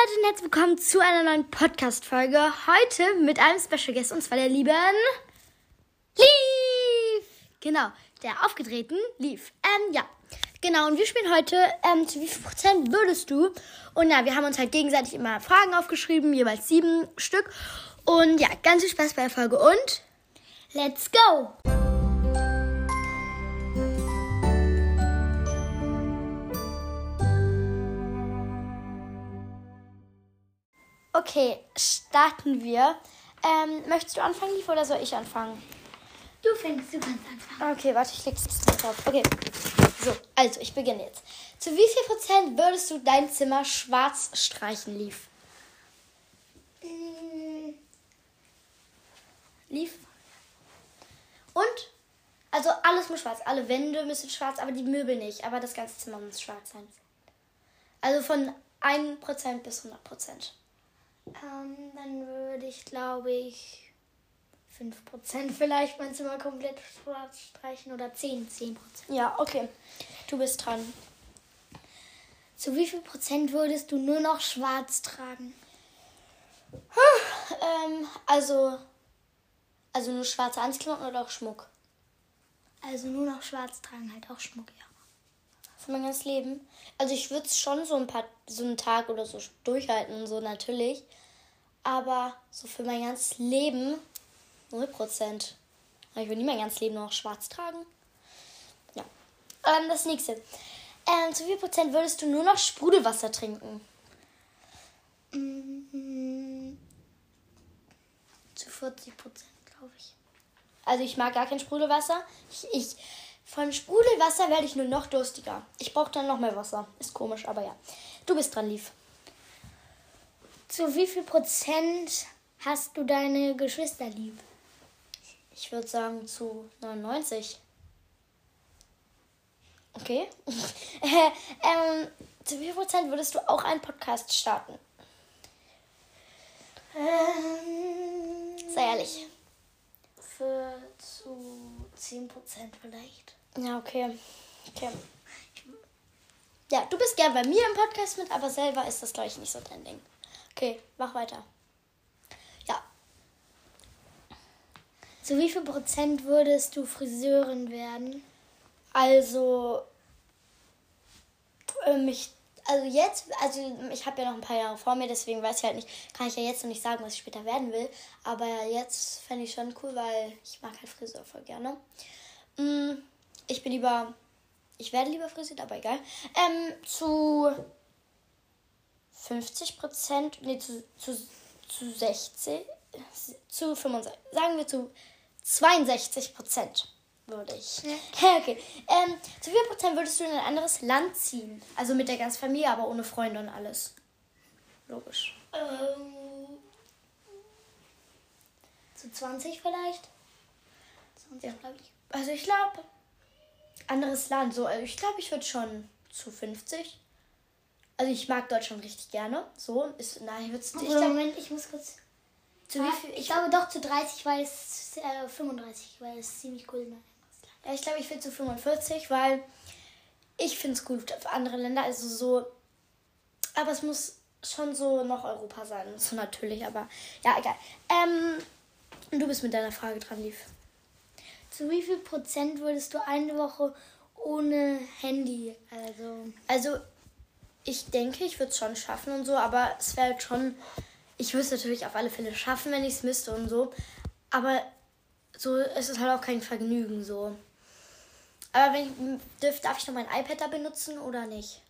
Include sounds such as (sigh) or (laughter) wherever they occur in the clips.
Leute und herzlich willkommen zu einer neuen Podcast-Folge. Heute mit einem Special Guest und zwar der lieben Leaf. Genau, der aufgedrehten Leaf. Ähm, ja. Genau, und wir spielen heute, ähm, zu wie viel Prozent würdest du? Und ja, wir haben uns halt gegenseitig immer Fragen aufgeschrieben, jeweils sieben Stück. Und ja, ganz viel Spaß bei der Folge und let's go! Okay, starten wir. Ähm, möchtest du anfangen, Lief, oder soll ich anfangen? Du fängst, du kannst anfangen. Okay, warte, ich leg's jetzt drauf. Okay. So, also ich beginne jetzt. Zu wie viel Prozent würdest du dein Zimmer schwarz streichen, Lief? Mm, Lief? Und? Also alles muss schwarz. Alle Wände müssen schwarz, aber die Möbel nicht. Aber das ganze Zimmer muss schwarz sein. Also von 1% bis 100%. Ähm, dann würde ich, glaube ich, 5% vielleicht mein Zimmer komplett schwarz streichen oder 10, 10%. Ja, okay. Du bist dran. Zu wie viel Prozent würdest du nur noch schwarz tragen? Ähm, also. Also nur schwarze Anziehklamotten oder auch Schmuck? Also nur noch schwarz tragen, halt auch Schmuck, ja. Für mein ganzes Leben. Also ich würde es schon so ein paar, so einen Tag oder so durchhalten und so natürlich. Aber so für mein ganzes Leben 0%. Ich will nie mein ganzes Leben noch schwarz tragen. Ja. Ähm, das nächste. Ähm, zu wie viel Prozent würdest du nur noch Sprudelwasser trinken? Mm, zu 40 Prozent, glaube ich. Also ich mag gar kein Sprudelwasser. Ich, ich von Sprudelwasser werde ich nur noch durstiger. Ich brauche dann noch mehr Wasser. Ist komisch, aber ja. Du bist dran, Lief. Zu wie viel Prozent hast du deine Geschwister lieb? Ich würde sagen zu 99. Okay. (laughs) äh, ähm, zu wie viel Prozent würdest du auch einen Podcast starten? Ähm, Sei ehrlich. Für zu 10 Prozent vielleicht. Ja, okay. Okay. Ja, du bist gern bei mir im Podcast mit, aber selber ist das, glaube ich, nicht so dein Ding. Okay, mach weiter. Ja, Zu wie viel Prozent würdest du Friseurin werden? also ähm, ich, also jetzt, also ich habe ja noch ein paar Jahre vor mir, deswegen weiß ich halt nicht, kann ich ja jetzt noch nicht sagen, was ich später werden will. Aber jetzt fände ich schon cool, weil ich mag halt Friseur voll gerne. Mm, Ich bin lieber, ich werde lieber frisiert, aber egal. Ähm, zu 50 Prozent, nee, zu, zu, zu 60, zu 65, sagen wir zu 62 Prozent würde ich. Ja. (laughs) Okay. Ähm, zu wie viel Prozent würdest du in ein anderes Land ziehen? Also mit der ganzen Familie, aber ohne Freunde und alles. Logisch. Ähm, zu 20 vielleicht? 20, Ja. glaube ich. Also ich glaube, anderes Land. So, also ich glaube, ich würde schon zu 50. Also ich mag Deutschland richtig gerne. So ist, nein, ich würde ich Oder glaub, Moment, ich muss kurz. zu wie viel, ich glaube doch zu 30, weil es äh, 35, weil es ziemlich cool ist. Ja, ich glaube, ich will zu 45, weil ich finde es gut für andere Länder. Also so. Aber es muss schon so noch Europa sein. So natürlich, aber ja, egal. Ähm, du bist mit deiner Frage dran, Lief. Zu wie viel Prozent würdest du eine Woche ohne Handy? Also. Also, ich denke, ich würde es schon schaffen und so, aber es wäre halt schon. Ich würde es natürlich auf alle Fälle schaffen, wenn ich es müsste und so. Aber so ist es halt auch kein Vergnügen so. Aber wenn ich dürf, darf ich noch mein iPad da benutzen oder nicht?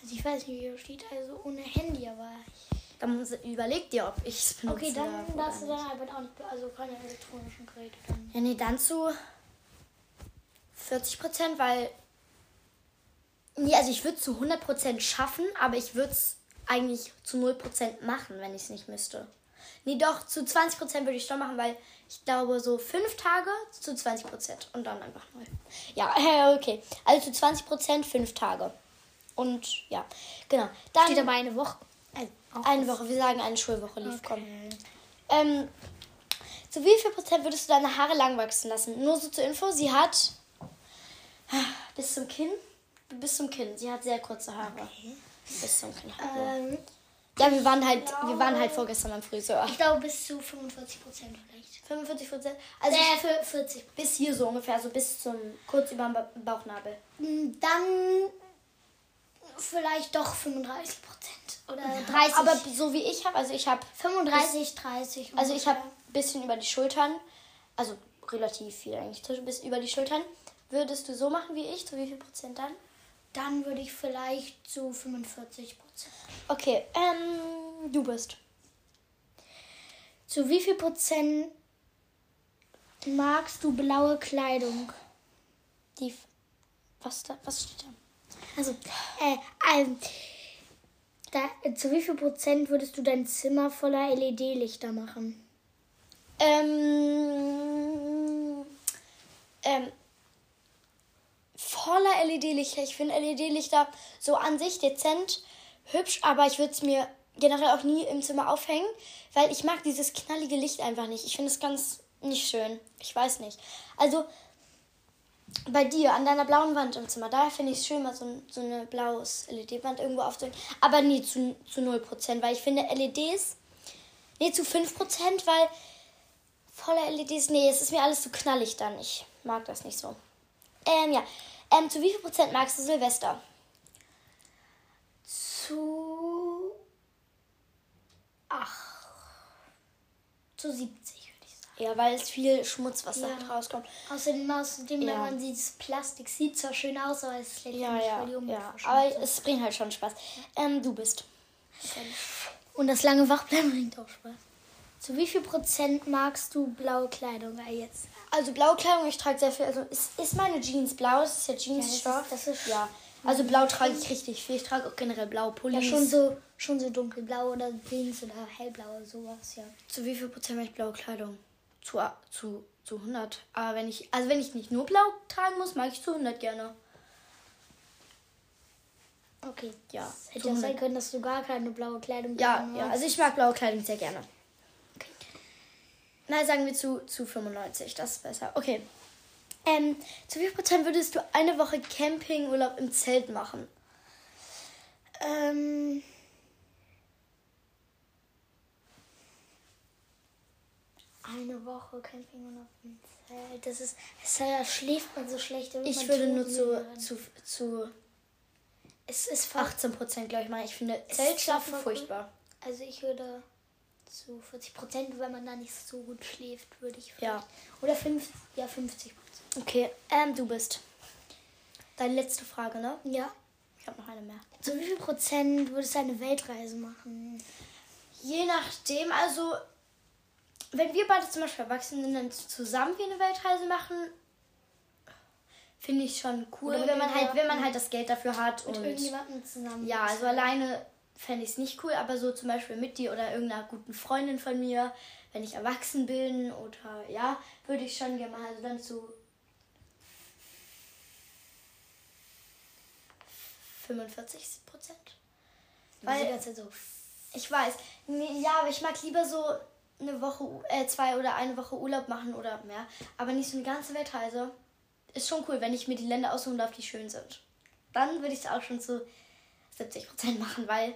Also ich weiß nicht, wie hier steht, also ohne Handy, aber ich. Dann muss- überleg dir, ob ich es benutze. Okay, dann darf darfst du dein iPad auch nicht, also keine elektronischen Geräte dann. Ja, nee, dann zu 40 Prozent, weil. Nee, also ich würde es zu 100 Prozent schaffen, aber ich würde es eigentlich zu 0 Prozent machen, wenn ich es nicht müsste. Nee, doch, zu 20 Prozent würde ich schon machen, weil ich glaube, so fünf Tage zu 20 Prozent und dann einfach neu. Ja, (laughs) okay. Also zu 20 Prozent fünf Tage. Und ja, genau. Dann Steht aber eine Woche. Auch eine Woche, wir sagen eine Schulwoche lief. Komm. Okay. Ähm, zu wie viel Prozent würdest du deine Haare lang wachsen lassen? Nur so zur Info, sie hat bis zum Kinn, bis zum Kinn. Sie hat sehr kurze Haare. Okay. Bis zum Knabber. Ähm, ja, wir waren halt, glaube, wir waren halt vorgestern beim Friseur. Ich glaube bis zu 45 Prozent vielleicht. 45 Prozent? Also äh, 40. Bis hier so ungefähr, so also bis zum kurz über dem Bauchnabel. Hm, dann vielleicht doch 35 Prozent oder 30. Aber so wie ich habe, also ich habe 35, 30. Also ich habe ein bisschen über die Schultern, also relativ viel eigentlich, bis über die Schultern. Würdest du so machen wie ich? Zu wie viel Prozent dann? Dann würde ich vielleicht zu 45 Prozent. Okay, ähm, du bist. Zu wie viel Prozent magst du blaue Kleidung? Die. Was, da, was steht da? Also, äh, ähm, da, zu wie viel Prozent würdest du dein Zimmer voller LED-Lichter machen? Ähm, ähm, voller LED-Lichter. Ich finde LED-Lichter so an sich dezent hübsch, aber ich würde es mir generell auch nie im Zimmer aufhängen, weil ich mag dieses knallige Licht einfach nicht. Ich finde es ganz nicht schön. Ich weiß nicht. Also bei dir an deiner blauen Wand im Zimmer, da finde ich es schön, mal so, so eine blaues LED-Wand irgendwo aufzuhängen. Aber nie zu, zu 0%, weil ich finde LEDs, nee, zu 5%, weil voller LEDs, nee, es ist mir alles zu knallig dann. Ich mag das nicht so. Ähm, ja. Ähm, zu wie viel Prozent magst du Silvester? Zu. Ach. Zu 70. Ja, weil es viel Schmutz, was ja. rauskommt. Außerdem, außerdem ja. wenn man sieht, das Plastik sieht zwar schön aus, aber es lädt ja, ja, voll die ja. Aber es bringt halt schon Spaß. Ähm, du bist. Und das lange Wachbleiben bringt auch Spaß. Zu wie viel Prozent magst du blaue Kleidung jetzt? Also blaue Kleidung, ich trage sehr viel. Also ist, ist meine Jeans blau? Das ist ja Jeansstoff. Ja, das, ist, das ist ja. Also blau trage ich richtig viel. Ich trage auch generell blaue Pullis. Ja, schon so, schon so dunkelblau oder Jeans oder hellblau oder sowas, ja. Zu wie viel Prozent mag ich blaue Kleidung? Zu, zu, zu 100. Aber wenn ich, also wenn ich nicht nur blau tragen muss, mag ich zu 100 gerne. Okay, ja. Hätte ja sein können, dass du gar keine blaue Kleidung Ja, ja, also ich mag blaue Kleidung sehr gerne. Okay. Nein, sagen wir zu, zu 95, das ist besser. Okay. Ähm, zu wie viel Prozent würdest du eine Woche Campingurlaub im Zelt machen? Ähm. Eine Woche Campingurlaub im Zelt. Das ist. Da schläft man so schlecht. Ich würde nur zu, zu, zu. Es ist 18 Prozent, glaube ich mal. Ich finde Zeltschlafen furchtbar. Also ich würde zu 40 Prozent, weil man da nicht so gut schläft, würde ich. Ja. Oder 50, ja, 50 Prozent. Okay, ähm, du bist. Deine letzte Frage, ne? Ja. Ich habe noch eine mehr. Zu wie viel Prozent würdest du eine Weltreise machen? Je nachdem, also wenn wir beide zum Beispiel erwachsen sind, dann zusammen wie eine Weltreise machen, finde ich schon cool, wenn man halt, wenn man halt das Geld dafür hat mit und irgendjemandem zusammen. Ja, also alleine fände ich es nicht cool, aber so zum Beispiel mit dir oder irgendeiner guten Freundin von mir, wenn ich erwachsen bin oder ja, würde ich schon gerne mal, also dann zu 45 Prozent. Weil, so ich weiß, nee, ja, aber ich mag lieber so eine Woche, äh, zwei oder eine Woche Urlaub machen oder mehr, aber nicht so eine ganze Weltreise. Ist schon cool, wenn ich mir die Länder aussuchen darf, die schön sind. Dann würde ich es auch schon zu 70% machen, weil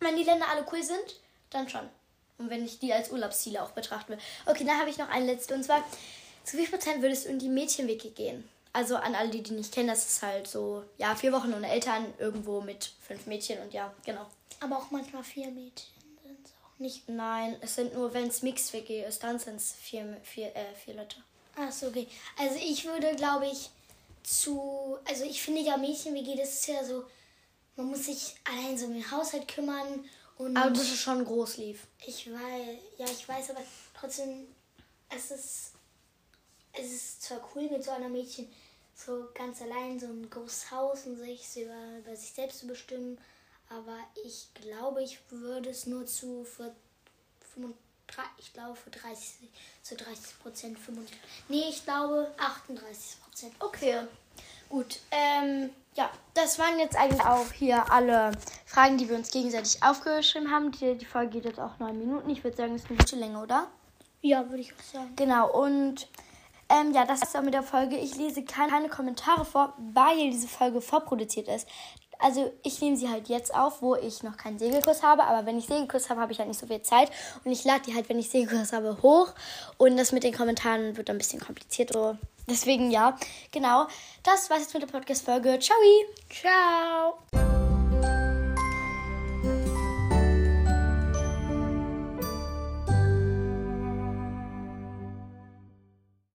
wenn die Länder alle cool sind, dann schon. Und wenn ich die als Urlaubsziele auch betrachten will. Okay, dann habe ich noch ein letztes. Und zwar, zu wie viel Prozent würdest du in die Mädchenwege gehen? Also an alle, die die nicht kennen, das ist halt so, ja, vier Wochen ohne Eltern, irgendwo mit fünf Mädchen und ja, genau. Aber auch manchmal vier Mädchen. Nicht, nein, es sind nur, wenn es Mixed WG ist, dann sind es vier, vier, äh, vier Leute. Ach so, okay. Also ich würde, glaube ich, zu. Also ich finde ja Mädchen-WG, das ist ja so, man muss sich allein so um den Haushalt kümmern und. Aber das ist schon groß lief. Ich weiß, ja, ich weiß, aber trotzdem, es ist. Es ist zwar cool mit so einer Mädchen so ganz allein so ein großes Haus und sich so über, über sich selbst zu bestimmen aber ich glaube, ich würde es nur zu für 35, ich glaube für 30 zu 30 Prozent 35. Nee, ich glaube 38 Prozent. Okay. Gut, ähm, ja, das waren jetzt eigentlich auch hier alle Fragen, die wir uns gegenseitig aufgeschrieben haben. Die, die Folge geht jetzt auch neun Minuten. Ich würde sagen, es ist eine gute Länge, oder? Ja, würde ich auch sagen. Genau, und ähm, ja, das ist auch mit der Folge. Ich lese keine, keine Kommentare vor, weil diese Folge vorproduziert ist. Also ich nehme sie halt jetzt auf, wo ich noch keinen Segelkurs habe, aber wenn ich Segelkurs habe, habe ich halt nicht so viel Zeit und ich lade die halt, wenn ich Segelkurs habe, hoch und das mit den Kommentaren wird dann ein bisschen kompliziert. So. Deswegen ja, genau. Das war's jetzt mit der Podcast-Folge. Ciao! Ciao!